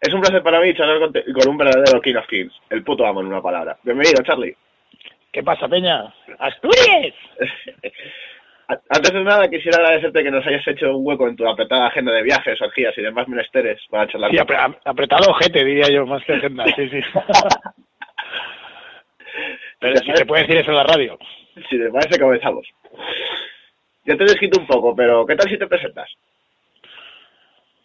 Es un placer para mí charlar con, con un verdadero King of Kings, el puto amo en una palabra. Bienvenido, Charlie. ¿Qué pasa, Peña? ¡Asturias! Antes de nada, quisiera agradecerte que nos hayas hecho un hueco en tu apretada agenda de viajes, orgías y demás menesteres para charlar. Sí, apre- apretado ojete, diría yo, más que agenda, sí, sí. Pero si se puede decir eso en la radio. Si te parece, comenzamos. Ya te he descrito un poco, pero ¿qué tal si te presentas?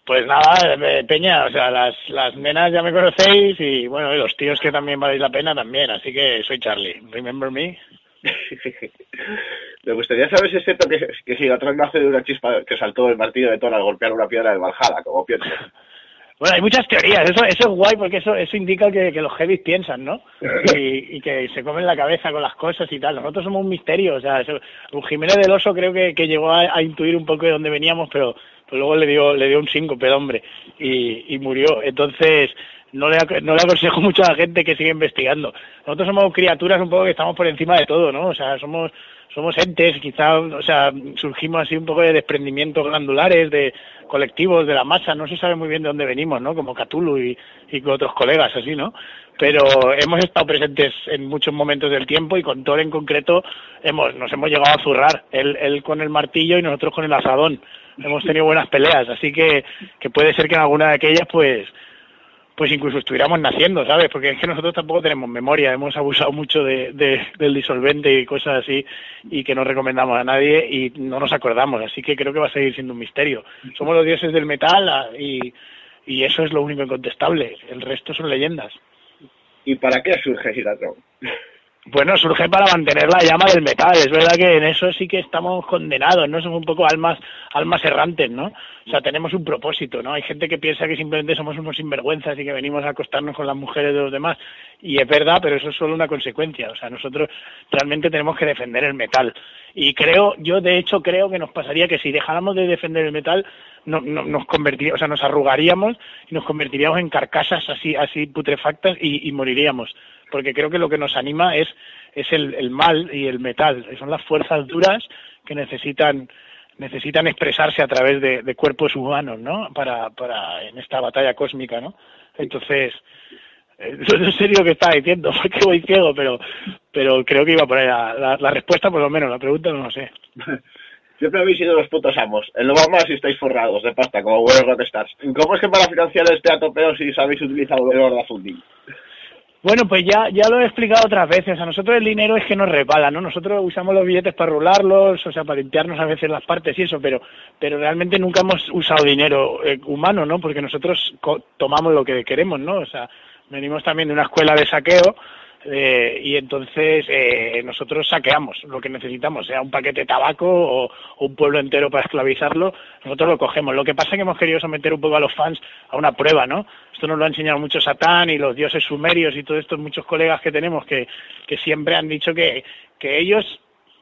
Pues nada, eh, Peña, o sea, las, las nenas ya me conocéis y bueno, y los tíos que también valéis la pena también, así que soy Charlie. Remember me? Me gustaría saber si es cierto que, que si atrás nace de una chispa que saltó el martillo de Thor al golpear una piedra de Valhalla, como pienso. Bueno, hay muchas teorías, eso, eso es guay porque eso, eso indica que, que los heavies piensan, ¿no? Y, y que se comen la cabeza con las cosas y tal. Nosotros somos un misterio, o sea, eso, un Jiménez del Oso creo que, que llegó a, a intuir un poco de dónde veníamos, pero, luego le dio, le dio un síncope el hombre y, y murió. Entonces, no le, no le aconsejo mucho a la gente que siga investigando. Nosotros somos criaturas un poco que estamos por encima de todo, ¿no? O sea, somos somos entes, quizá, o sea, surgimos así un poco de desprendimientos glandulares, de colectivos, de la masa, no se sabe muy bien de dónde venimos, ¿no? Como Cthulhu y, y otros colegas, así, ¿no? Pero hemos estado presentes en muchos momentos del tiempo y con Thor en concreto hemos, nos hemos llegado a zurrar, él, él con el martillo y nosotros con el asadón. Hemos tenido buenas peleas, así que, que puede ser que en alguna de aquellas, pues, pues incluso estuviéramos naciendo, ¿sabes? Porque es que nosotros tampoco tenemos memoria, hemos abusado mucho de, de- del disolvente y cosas así y que no recomendamos a nadie y no nos acordamos, así que creo que va a seguir siendo un misterio. Somos los dioses del metal ah, y, y eso es lo único incontestable, el resto son leyendas. ¿Y para qué surge Giratron? Bueno, surge para mantener la llama del metal. Es verdad que en eso sí que estamos condenados, ¿no? Somos un poco almas, almas errantes, ¿no? O sea, tenemos un propósito, ¿no? Hay gente que piensa que simplemente somos unos sinvergüenzas y que venimos a acostarnos con las mujeres de los demás. Y es verdad, pero eso es solo una consecuencia. O sea, nosotros realmente tenemos que defender el metal. Y creo, yo de hecho creo que nos pasaría que si dejáramos de defender el metal, no, no- nos convertiríamos, o sea, nos arrugaríamos y nos convertiríamos en carcasas así, así putrefactas y, y moriríamos porque creo que lo que nos anima es, es el, el mal y el metal, son las fuerzas duras que necesitan necesitan expresarse a través de, cuerpos humanos, ¿no? Para, para en esta batalla cósmica, ¿no? Entonces, eh, no sé lo que está diciendo, porque voy ciego, pero pero creo que iba por ahí la, respuesta, por lo menos, la pregunta no lo sé. Siempre habéis sido los putos amos. En lo más si estáis forrados de pasta, como buenos rockstars. ¿Cómo es que para financiar este atopeo si sabéis utilizar el Horda Funding? Bueno, pues ya, ya lo he explicado otras veces. A nosotros el dinero es que nos resbala, ¿no? Nosotros usamos los billetes para rularlos, o sea, para limpiarnos a veces las partes y eso, pero, pero realmente nunca hemos usado dinero eh, humano, ¿no? Porque nosotros co- tomamos lo que queremos, ¿no? O sea, venimos también de una escuela de saqueo eh, y entonces eh, nosotros saqueamos lo que necesitamos, sea un paquete de tabaco o, un pueblo entero para esclavizarlo, nosotros lo cogemos. Lo que pasa es que hemos querido someter un poco a los fans a una prueba, ¿no? Esto nos lo ha enseñado mucho Satán y los dioses sumerios y todos estos muchos colegas que tenemos que, que siempre han dicho que, que ellos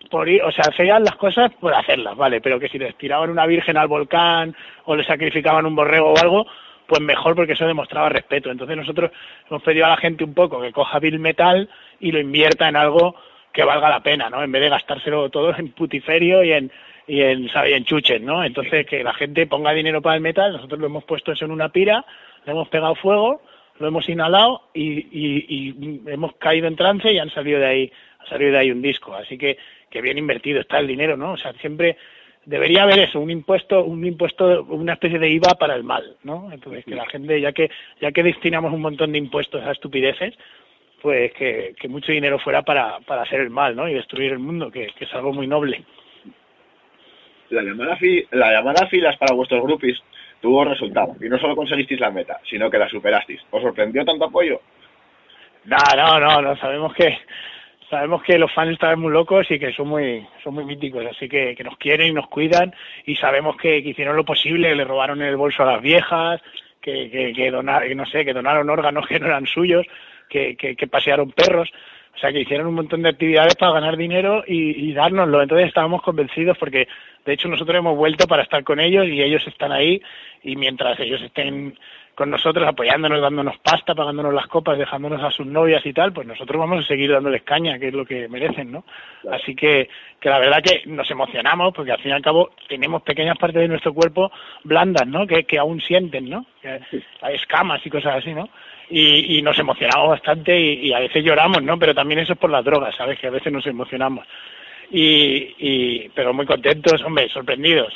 por ir, o sea, hacían las cosas por hacerlas, vale, pero que si les tiraban una virgen al volcán o le sacrificaban un borrego o algo, pues mejor porque eso demostraba respeto. Entonces nosotros hemos pedido a la gente un poco que coja Bill Metal y lo invierta en algo que valga la pena, ¿no? En vez de gastárselo todo en putiferio y en y en, ¿sabe? y en chuches, ¿no? Entonces que la gente ponga dinero para el metal, nosotros lo hemos puesto eso en una pira, le hemos pegado fuego, lo hemos inhalado y, y, y hemos caído en trance y han salido de ahí, ha salido de ahí un disco. Así que, que bien invertido está el dinero, ¿no? O sea, siempre debería haber eso, un impuesto, un impuesto, una especie de IVA para el mal, ¿no? Entonces que la gente, ya que, ya que destinamos un montón de impuestos a estupideces, pues que, que mucho dinero fuera para, para hacer el mal, ¿no? Y destruir el mundo, que, que es algo muy noble. La llamada, fi- la llamada a filas para vuestros groupies tuvo resultado. Y no solo conseguisteis la meta, sino que la superasteis. ¿Os sorprendió tanto apoyo? No, no, no, no, sabemos que sabemos que los fans están muy locos y que son muy son muy míticos, así que, que nos quieren y nos cuidan y sabemos que, hicieron lo posible, le robaron el bolso a las viejas, que, que, que donar, no sé, que donaron órganos que no eran suyos, que, que, que pasearon perros, o sea que hicieron un montón de actividades para ganar dinero y, y dárnoslo. Entonces estábamos convencidos porque De hecho, nosotros hemos vuelto para estar con ellos y ellos están ahí y mientras ellos estén con nosotros apoyándonos, dándonos pasta, pagándonos las copas, dejándonos a sus novias y tal, pues nosotros vamos a seguir dándoles caña, que es lo que merecen, ¿no? Así que, que la verdad que nos emocionamos porque al fin y al cabo tenemos pequeñas partes de nuestro cuerpo blandas, ¿no? Que, que aún sienten, ¿no? hay escamas y cosas así, ¿no? Y, y nos emocionamos bastante y, y, a veces lloramos, ¿no? Pero también eso es por las drogas, ¿sabes? Que a veces nos emocionamos. Y, y pero muy contentos, hombre, sorprendidos.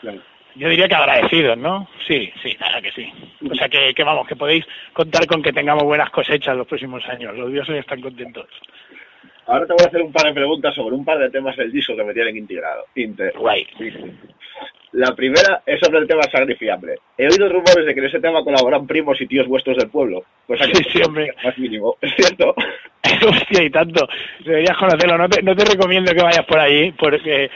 Claro. Yo diría que agradecidos, ¿no? Sí, sí, nada que sí. O sea que, que vamos, que podéis contar con que tengamos buenas cosechas los próximos años. Los dioses están contentos. Ahora te voy a hacer un par de preguntas sobre un par de temas del disco que me tienen integrado. Guay. La primera es sobre el tema sacrifiable. He oído rumores de que en ese tema colaboran primos y tíos vuestros del pueblo. Pues aquí sí, sí, hombre. Más mínimo, ¿es cierto? Hostia, y tanto. Deberías conocerlo. No te, no te recomiendo que vayas por ahí porque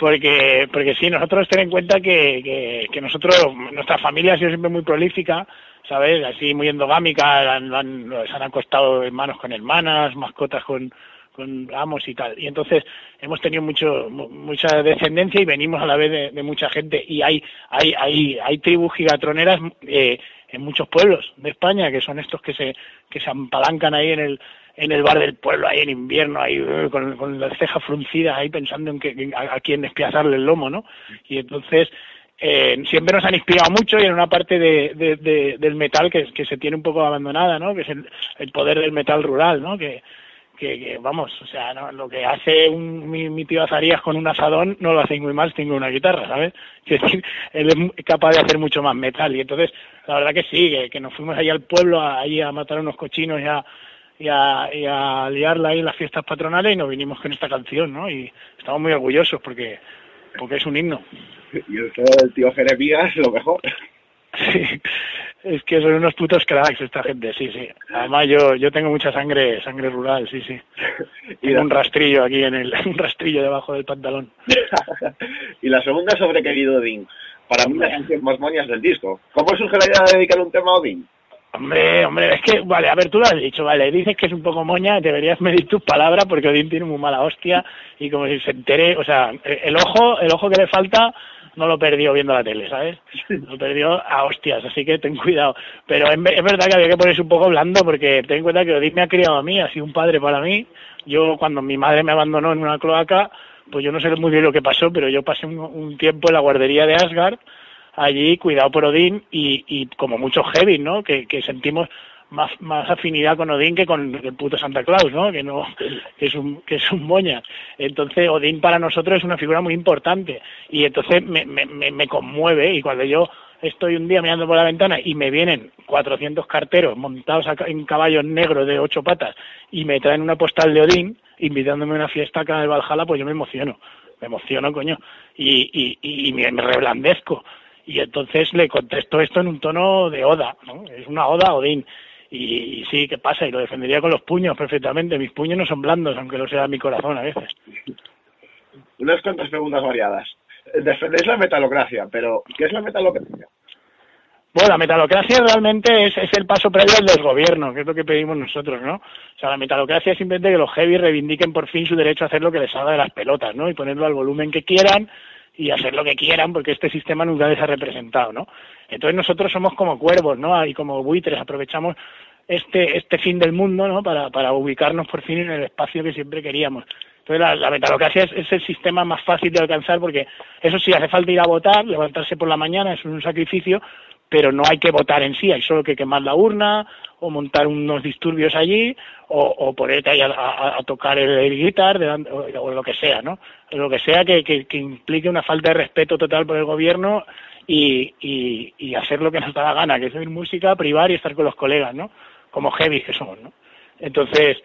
porque porque sí nosotros ten en cuenta que, que, que, nosotros nuestra familia ha sido siempre muy prolífica sabes así muy endogámica han, han, se han acostado hermanos con hermanas mascotas con con amos y tal. Y entonces hemos tenido mucho mucha descendencia y venimos a la vez de, de mucha gente. Y hay hay hay hay tribus gigatroneras eh, en muchos pueblos de España que son estos que se que se apalancan ahí en el en el bar del pueblo ahí en invierno ahí eh, con, con las cejas fruncidas ahí pensando en que, a, quién despiazarle el lomo no y entonces eh, siempre nos han inspirado mucho y en una parte de, de, de, del metal que, que se tiene un poco abandonada no que es el, el poder del metal rural no que que, que, vamos, o sea, no, lo que hace un, mi, mi, tío Azarías con un asadón no lo hace muy mal tengo una guitarra, ¿sabes? Es decir, él es capaz de hacer mucho más metal y entonces, la verdad que sí, que, que nos fuimos ahí al pueblo, ahí a matar unos cochinos y a, y a, y a liarla ahí en las fiestas patronales y nos vinimos con esta canción, ¿no? Y estamos muy orgullosos porque, porque es un himno. Y el tío Jeremías, lo mejor. Sí, es que son unos putos cracks esta gente, sí, sí. Además yo, yo tengo mucha sangre, sangre rural, sí, sí. Y un rastrillo aquí en el, un rastrillo debajo del pantalón. y la segunda sobre querido Odín. Para mí la canción más moñas del disco. ¿Cómo surge la idea de dedicar un tema a Odín? Hombre, hombre, es que, vale, a ver, tú lo has dicho, vale, dices que es un poco moña, deberías medir tus palabras porque Odín tiene muy mala hostia y como si se entere, o sea, el ojo, el ojo que le falta no lo perdió viendo la tele, ¿sabes? Lo perdió a hostias, así que ten cuidado. Pero es, es verdad que había que ponerse un poco blando porque ten en cuenta que Odín me ha criado a mí, ha sido un padre para mí. Yo, cuando mi madre me abandonó en una cloaca, pues yo no sé muy bien lo que pasó, pero yo pasé un, un tiempo en la guardería de Asgard allí, cuidado por Odín y, y como muchos heavy, ¿no? Que, que sentimos más, más afinidad con Odín que con el puto Santa Claus, ¿no? Que no, que es un, que es un moña. Entonces Odín para nosotros es una figura muy importante y entonces me, me, me conmueve y cuando yo estoy un día mirando por la ventana y me vienen 400 carteros montados en caballos negros de ocho patas y me traen una postal de Odín invitándome a una fiesta acá en Valhalla, pues yo me emociono, me emociono, coño, y, y, y me, me reblandezco. Y entonces le contesto esto en un tono de oda, ¿no? Es una oda a Odín. Y, y, sí, ¿qué pasa? Y lo defendería con los puños perfectamente. Mis puños no son blandos, aunque lo sea mi corazón a veces. Unas cuantas preguntas variadas. Defendéis la metalocracia, pero ¿qué es la metalocracia? Bueno, la metalocracia realmente es, es el paso previo al desgobierno, que es lo que pedimos nosotros, ¿no? O sea, la metalocracia es simplemente que los heavy reivindiquen por fin su derecho a hacer lo que les salga de las pelotas, ¿no? Y ponerlo al volumen que quieran y hacer lo que quieran porque este sistema nunca les ha representado, ¿no? Entonces nosotros somos como cuervos, ¿no? Y como buitres aprovechamos este este fin del mundo, ¿no? Para, para ubicarnos por fin en el espacio que siempre queríamos. Entonces la, la es, es, el sistema más fácil de alcanzar porque eso sí hace falta ir a votar, levantarse por la mañana es un sacrificio, pero no hay que votar en sí, hay solo que quemar la urna o montar unos disturbios allí o, o ponerte ahí a, tocar el, el guitar o, lo que sea, ¿no? Lo que sea que, que, que, implique una falta de respeto total por el gobierno y, y, y hacer lo que nos da la gana, que es oír música, privar y estar con los colegas, ¿no? Como heavy que somos, ¿no? Entonces,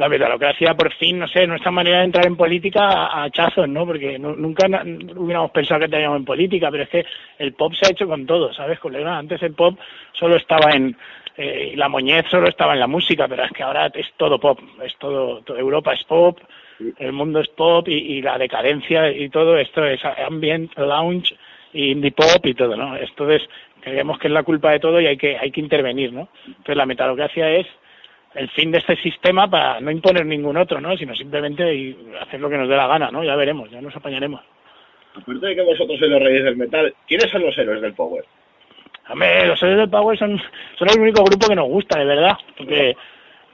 la metalocracia por fin, no sé, nuestra manera de entrar en política a, hachazos, ¿no? Porque nunca hubiéramos pensado que teníamos en política, pero es que el pop se ha hecho con todo, ¿sabes, colega? Antes el pop solo estaba en, eh, la moñez solo estaba en la música, pero es que ahora es todo pop, es todo, Europa es pop, el mundo es pop y, y, la decadencia y todo esto es ambient, lounge, indie pop y todo, ¿no? Entonces creemos que es la culpa de todo y hay que, hay que intervenir, ¿no? Entonces la metalocracia es el fin de este sistema para no imponer ningún otro, ¿no? Sino simplemente hacer lo que nos dé la gana, ¿no? Ya veremos, ya nos apañaremos. Aparte de que vosotros sois los reyes del metal, ¿quiénes son los héroes del Power? Hombre, los héroes del Power son, son el único grupo que nos gusta, de verdad, porque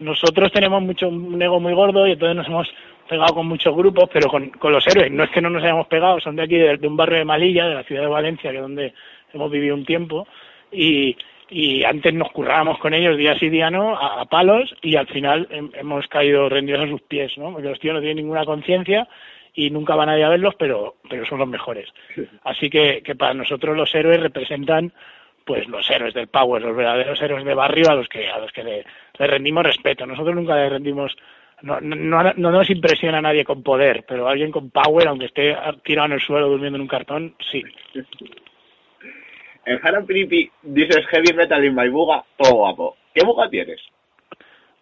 nosotros tenemos mucho un ego muy gordo y entonces nos hemos pegado con muchos grupos, pero con, con los héroes. No es que no nos hayamos pegado, son de aquí, de, de un barrio de Malilla, de la ciudad de Valencia, que es donde hemos vivido un tiempo, y, y antes nos currábamos con ellos día sí día no, a, a palos, y al final hem- hemos caído rendidos a sus pies, ¿no? Porque los tíos no tienen ninguna conciencia y nunca van a ir a verlos, pero, pero son los mejores. Así que, que para nosotros los héroes representan pues los héroes del Power, los verdaderos héroes de barrio a los que a los que le, le rendimos respeto. Nosotros nunca le rendimos no, no, no, no nos impresiona a nadie con poder, pero alguien con power, aunque esté tirado en el suelo durmiendo en un cartón, sí. En Haran Piripi dices heavy metal in my buga, todo guapo. ¿Qué buga tienes?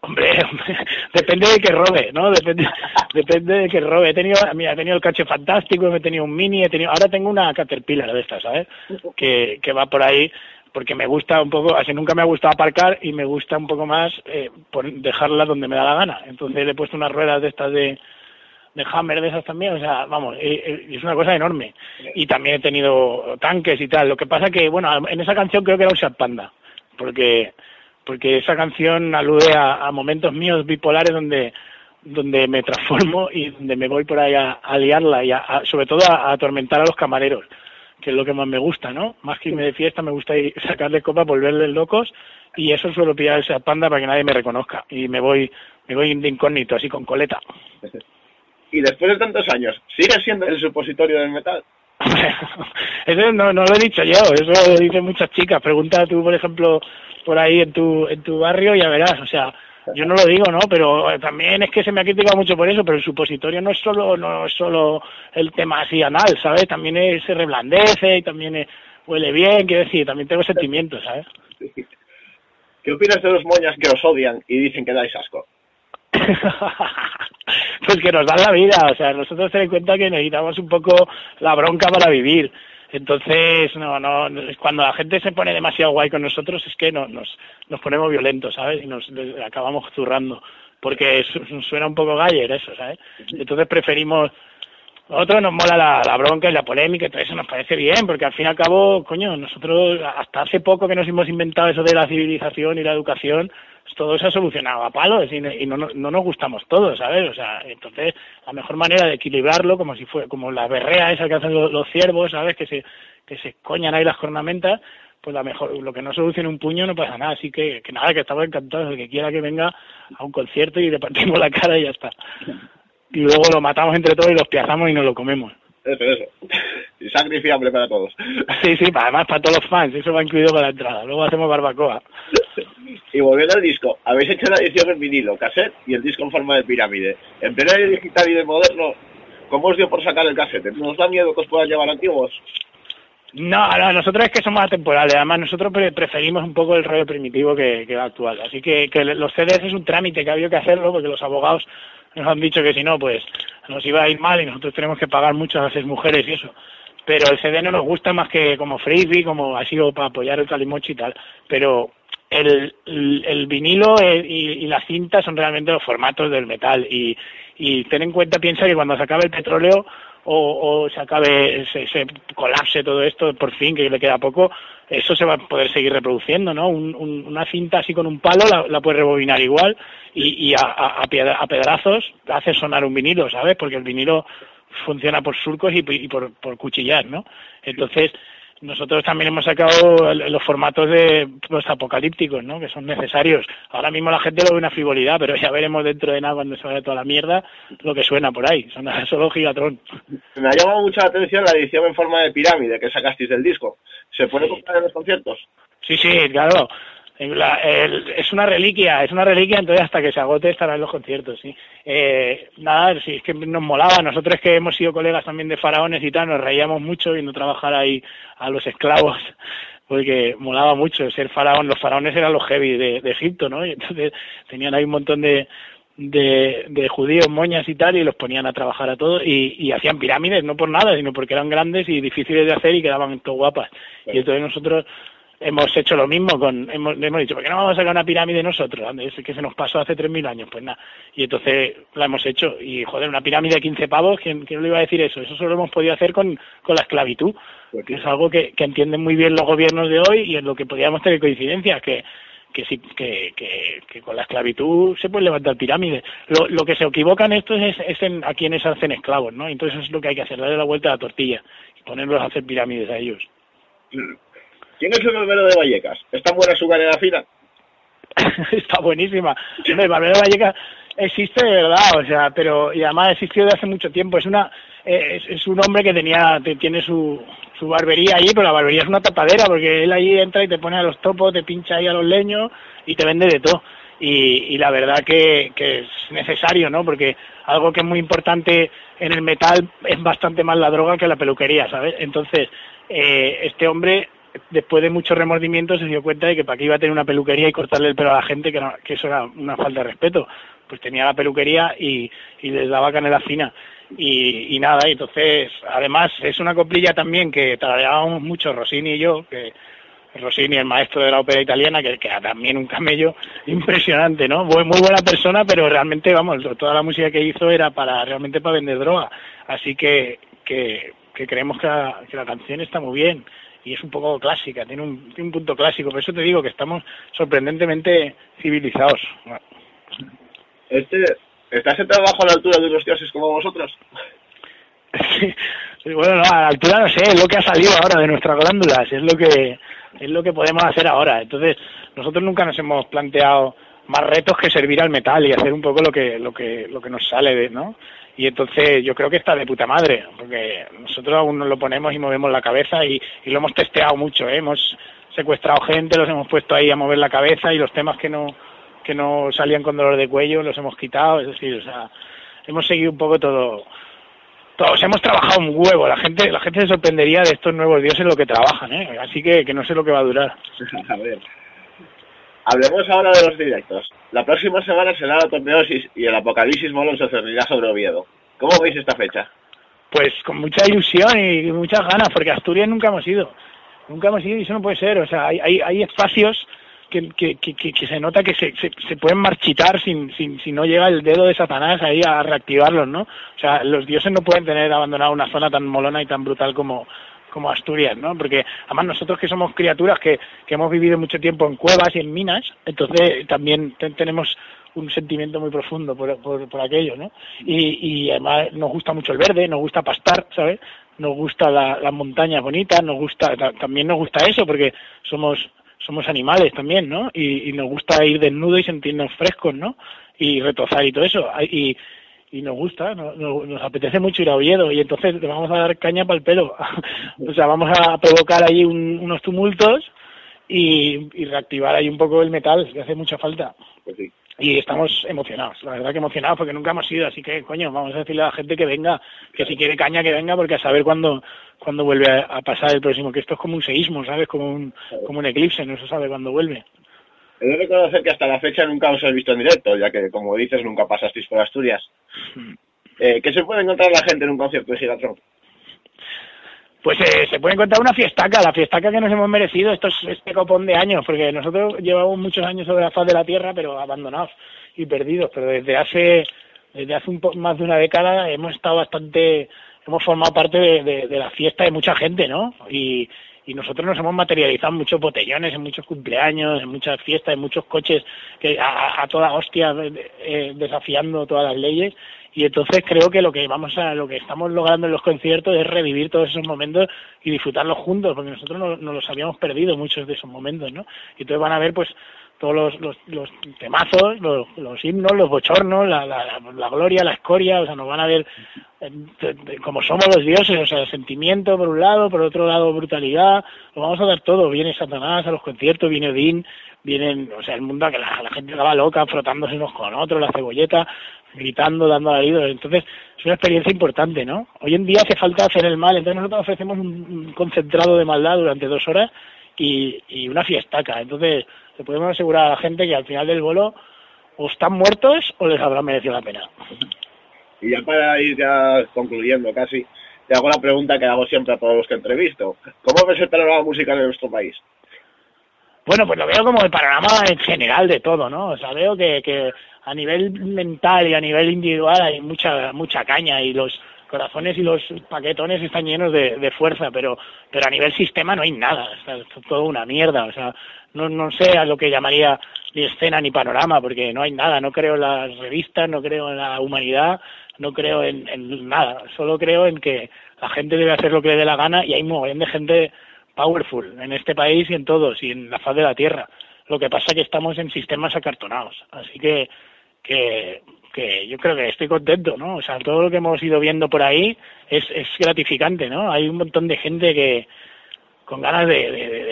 Hombre, hombre, depende de que robe, ¿no? Depende, depende de que robe. He tenido, mira, he tenido el coche fantástico, he tenido un mini, he tenido, ahora tengo una Caterpillar de estas, ¿sabes? Que, que va por ahí porque me gusta un poco, así nunca me ha gustado aparcar y me gusta un poco más eh, dejarla donde me da la gana. Entonces le he puesto unas ruedas de estas de, de Hammer de esas también, o sea, vamos, eh, eh, es una cosa enorme. Y también he tenido tanques y tal. Lo que pasa que, bueno, en esa canción creo que era un Panda, porque porque esa canción alude a, momentos míos bipolares donde donde me transformo y donde me voy por ahí a, liarla y a- sobre todo a, atormentar a los camareros, que es lo que más me gusta, ¿no? Más que irme de fiesta me gusta ir, sacarle copas, volverles locos y eso suelo pillar esa panda para que nadie me reconozca y me voy me voy de incógnito así con coleta. Y después de tantos años, ¿sigues siendo el supositorio del metal? eso no, no lo he dicho yo, eso lo dicen muchas chicas. Pregunta tú, por ejemplo, por ahí en tu, en tu barrio y ya verás. O sea, yo no lo digo, ¿no? Pero eh, también es que se me ha criticado mucho por eso, pero el supositorio no es solo, no es solo el tema así anal, ¿sabes? También es, se reblandece y también es- huele bien, quiero decir, también tengo sentimientos, ¿sabes? ¿Qué opinas de los moñas que os odian y dicen que dais asco? pues que nos dan la vida, o sea, nosotros ten en cuenta que necesitamos un poco la bronca para vivir. Entonces, no, no, cuando la gente se pone demasiado guay con nosotros es que no, nos, nos ponemos violentos, ¿sabes? Y nos acabamos zurrando, porque su- suena un poco galler eso, ¿sabes? Entonces preferimos, nosotros nos mola la, la bronca y la polémica y todo eso nos parece bien, porque al fin y al cabo, coño, nosotros hasta hace poco que nos hemos inventado eso de la civilización y la educación, todo se ha solucionado a palos y, no- no, no, no nos gustamos todos, ¿sabes? O sea, entonces la mejor manera de equilibrarlo, como si fue como la berrea esa que hacen los, los ciervos, ¿sabes? Que se, que se coñan ahí las cornamentas, pues la mejor, lo que no solucione un puño no pasa nada, así que, que nada, que estamos encantados, el que quiera que venga a un concierto y le partimos la cara y ya está. Y luego lo matamos entre todos y los piazamos y nos lo comemos. Eso, eso. Y sacrificable para todos. Sí, sí, además para todos los fans, eso va incluido para la entrada. Luego hacemos barbacoa. Y volviendo al disco, habéis hecho la edición en vinilo, cassette y el disco en forma de pirámide. En pleno año digital y de moderno, ¿cómo os dio por sacar el cassette? ¿No os da miedo que os puedan llevar antiguos? No, no, nosotros es que somos atemporales. Además, nosotros pre- preferimos un poco el rollo primitivo que, que actual. Así que, los CDs es un trámite que ha habido que hacerlo porque los abogados nos han dicho que si no, pues nos iba a ir mal y nosotros tenemos que pagar mucho a las mujeres y eso. Pero el CD no nos gusta más que como frisbee, como ha sido para apoyar el calimocho y tal. Pero el, el, vinilo eh, y, y la cinta son realmente los formatos del metal. Y, y ten en cuenta, piensa que cuando se acabe el petróleo o, o se acabe, se, se colapse todo esto, por fin, que le queda poco, eso se va a poder seguir reproduciendo, ¿no? Un- un- una cinta así con un palo la, puedes rebobinar igual y, y a, a, a pedrazos hace sonar un vinilo, ¿sabes? Porque el vinilo funciona por surcos y, y por, por cuchillar, ¿no? Entonces, nosotros también hemos sacado los formatos de los apocalípticos, ¿no? Que son necesarios. Ahora mismo la gente lo ve una frivolidad, pero ya veremos dentro de nada cuando se vaya toda la mierda lo que suena por ahí. Son solo Gigatron. Me ha llamado mucho la atención la edición en forma de pirámide que sacasteis del disco. ¿Se puede comprar en los conciertos? Sí, sí, claro. La- el- es una reliquia, es una reliquia, entonces hasta que se agote estará en los conciertos, sí. Eh, nada, sí, es que nos molaba. Nosotros que hemos sido colegas también de faraones y tal, nos reíamos mucho viendo trabajar ahí a los esclavos, porque molaba mucho ser faraón. Los faraones eran los heavy de, de Egipto, ¿no? Y entonces tenían ahí un montón de, de, de judíos, moñas y tal, y los ponían a trabajar a todos y, y hacían pirámides, no por nada, sino porque eran grandes y difíciles de hacer y quedaban todo guapas. Y entonces nosotros hemos hecho lo mismo con hemos, hemos dicho, ¿por qué no vamos a sacar una pirámide nosotros? Es que se nos pasó hace 3.000 años, pues nada. Y entonces la hemos hecho. Y joder, una pirámide de 15 pavos, ¿quién, quién le iba a decir eso? Eso solo lo hemos podido hacer con, con la esclavitud, que es algo que, que entienden muy bien los gobiernos de hoy y en lo que podríamos tener coincidencias, que que, sí, que, que, que, con la esclavitud se puede levantar pirámides. Lo, lo que se equivocan estos es, es en a quienes hacen esclavos, ¿no? Entonces es lo que hay que hacer, darle la vuelta a la tortilla y ponerlos a hacer pirámides a ellos. ¿Quién es el barbero de Vallecas? ¿Está buena su carrera fina? Está buenísima. El barbero de Vallecas existe de verdad, o sea, pero y además existió de hace mucho tiempo. Es una es, es un hombre que tenía tiene su, su barbería allí, pero la barbería es una tapadera porque él ahí entra y te pone a los topos, te pincha ahí a los leños y te vende de todo. Y, y la verdad que, que es necesario, ¿no? Porque algo que es muy importante en el metal es bastante más la droga que la peluquería, ¿sabes? Entonces, eh, este hombre después de muchos remordimientos se dio cuenta de que para qué iba a tener una peluquería y cortarle el pelo a la gente, que, no, que eso era una falta de respeto. Pues tenía la peluquería y, les daba canela fina. Y, nada, y entonces, además, es una coplilla también que tarareábamos mucho Rossini y yo, que Rossini, el maestro de la ópera italiana, que, que era también un camello impresionante, ¿no? Muy, muy buena persona, pero realmente, vamos, toda la música que hizo era para realmente para vender droga. Así que, que, que creemos que la, que la canción está muy bien y es un poco clásica, tiene un, tiene un punto clásico. Por eso te digo que estamos sorprendentemente civilizados. Este, ¿Estás en trabajo a la altura de unos dioses como vosotros? Sí, bueno, no, a la altura no sé, es lo que ha salido ahora de nuestras glándulas, es lo que es lo que podemos hacer ahora. Entonces, nosotros nunca nos hemos planteado más retos que servir al metal y hacer un poco lo que lo que lo que nos sale de, ¿no? Y entonces yo creo que está de puta madre, porque nosotros aún nos lo ponemos y movemos la cabeza y, y lo hemos testeado mucho, ¿eh? hemos secuestrado gente, los hemos puesto ahí a mover la cabeza y los temas que no que no salían con dolor de cuello los hemos quitado, es decir, o sea, hemos seguido un poco todo todos hemos trabajado un huevo, la gente la gente se sorprendería de estos nuevos dioses lo que trabajan, ¿eh? así que, que no sé lo que va a durar. a ver. Hablemos ahora de los directos. La próxima semana será la torneosis y el apocalipsis molon se cernirá sobre Oviedo. ¿Cómo veis esta fecha? Pues con mucha ilusión y muchas ganas, porque Asturias nunca hemos ido. Nunca hemos ido y eso no puede ser. O sea, hay, hay, hay espacios que, que, que, que, se nota que se, se, se pueden marchitar sin, sin, si no llega el dedo de Satanás ahí a reactivarlos, ¿no? O sea, los dioses no pueden tener abandonado una zona tan molona y tan brutal como, como Asturias, ¿no? Porque además nosotros que somos criaturas que, que hemos vivido mucho tiempo en cuevas y en minas, entonces también te, tenemos un sentimiento muy profundo por, por, por aquello, ¿no? Y, y, además nos gusta mucho el verde, nos gusta pastar, ¿sabes? Nos gusta la, las montañas bonitas, nos gusta, también nos gusta eso porque somos somos animales también, ¿no? Y, y nos gusta ir desnudo y sentirnos frescos, ¿no? Y retozar y todo eso. Y, y nos gusta, nos, nos, apetece mucho ir a Oviedo y entonces le vamos a dar caña para el pelo. o sea, vamos a provocar ahí un, unos tumultos y, y, reactivar ahí un poco el metal, que hace mucha falta. Pues sí. Y estamos emocionados, la verdad que emocionados porque nunca hemos ido, así que coño, vamos a decirle a la gente que venga, que si quiere caña que venga, porque a saber cuándo, cuándo vuelve a, a pasar el próximo, que esto es como un seísmo, ¿sabes? Como un, como un eclipse, no se sabe cuándo vuelve. He de reconocer que hasta la fecha nunca os he visto en directo, ya que, como dices, nunca pasasteis por Asturias. Eh, ¿Qué se puede encontrar la gente en un concierto de Gigatron? Pues eh, se puede encontrar una fiestaca, la fiestaca que nos hemos merecido estos, este copón de años, porque nosotros llevamos muchos años sobre la faz de la Tierra, pero abandonados y perdidos, pero desde hace desde hace un po más de una década hemos estado bastante, hemos formado parte de, de, de la fiesta de mucha gente, ¿no? Y, y nosotros nos hemos materializado en muchos botellones, en muchos cumpleaños, en muchas fiestas, en muchos coches que a, a toda hostia eh, desafiando todas las leyes. Y entonces creo que lo que vamos a lo que estamos logrando en los conciertos es revivir todos esos momentos y disfrutarlos juntos porque nosotros no, no los habíamos perdido muchos de esos momentos no y entonces van a ver pues todos los, los, los temazos, los, los himnos, los bochornos, la, la, la, gloria, la escoria, o sea, nos van a ver eh, como somos los dioses, o sea, sentimiento por un lado, por otro lado brutalidad, lo vamos a dar todo, viene Satanás a los conciertos, viene Odín, vienen, o sea, el mundo que la, gente estaba loca, frotándose unos con otros, la cebolleta, gritando, dando alaridos, entonces es una experiencia importante, ¿no? Hoy en día hace falta hacer el mal, entonces nosotros ofrecemos un, concentrado de maldad durante dos horas y, y una fiestaca, entonces le podemos asegurar a la gente que al final del vuelo o están muertos o les habrá merecido la pena. Y ya para ir ya concluyendo casi, te hago la pregunta que hago siempre a todos los que entrevisto. ¿Cómo ves el panorama musical en nuestro país? Bueno, pues lo veo como el panorama en general de todo, ¿no? O sea, veo que, que a nivel mental y a nivel individual hay mucha mucha caña y los corazones y los paquetones están llenos de, de fuerza, pero pero a nivel sistema no hay nada, es todo una mierda, o sea, no, no sé a lo que llamaría ni escena ni panorama, porque no hay nada, no creo en las revistas, no creo en la humanidad, no creo en, en nada, solo creo en que la gente debe hacer lo que le dé la gana y hay un montón de gente powerful en este país y en todos y en la faz de la tierra. Lo que pasa es que estamos en sistemas acartonados, así que que, que yo creo que estoy contento, ¿no? O sea, todo lo que hemos ido viendo por ahí es, es gratificante, ¿no? Hay un montón de gente que con ganas de, de, de,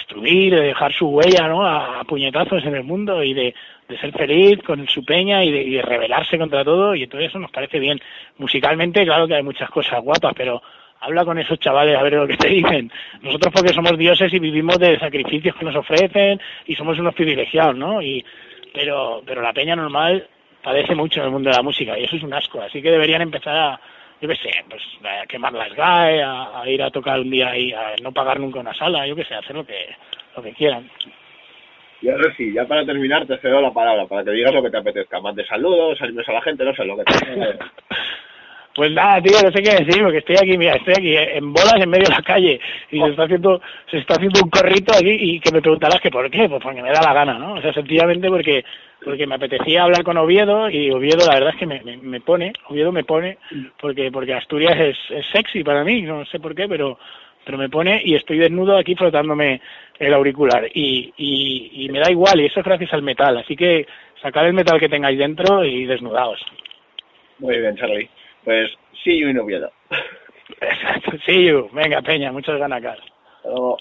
destruir, de dejar su huella, ¿no? A, puñetazos en el mundo y de, de ser feliz con su peña y de, y de rebelarse contra todo y todo eso nos parece bien. Musicalmente, claro que hay muchas cosas guapas, pero habla con esos chavales a ver lo que te dicen. Nosotros porque somos dioses y vivimos de sacrificios que nos ofrecen y somos unos privilegiados, ¿no? Y, pero, pero la peña normal padece mucho en el mundo de la música y eso es un asco. Así que deberían empezar a, yo qué sé, pues a quemar las GAE, a, a, ir a tocar un día ahí, a no pagar nunca una sala, yo qué sé, hacer lo que, lo que quieran. Y ahora sí, ya para terminar te cedo la palabra, para que digas lo que te apetezca. Más de saludos, animes a la gente, no sé, lo que te Pues nada, tío, no sé qué decir, porque estoy aquí, mira, estoy aquí en bolas en medio de la calle y se está haciendo se está haciendo un corrito aquí y que me preguntarás que por qué, pues porque me da la gana, ¿no? O sea, sencillamente porque porque me apetecía hablar con Oviedo y Oviedo la verdad es que me, me, pone, Oviedo me pone porque porque Asturias es, sexy para mí, no sé por qué, pero pero me pone y estoy desnudo aquí frotándome el auricular y, y, y me da igual y eso es gracias al metal, así que sacad el metal que tengáis dentro y desnudaos. Muy bien, Charlie. Pues see you in Oviedo. see you. Venga, Peña, muchas ganas, Carlos.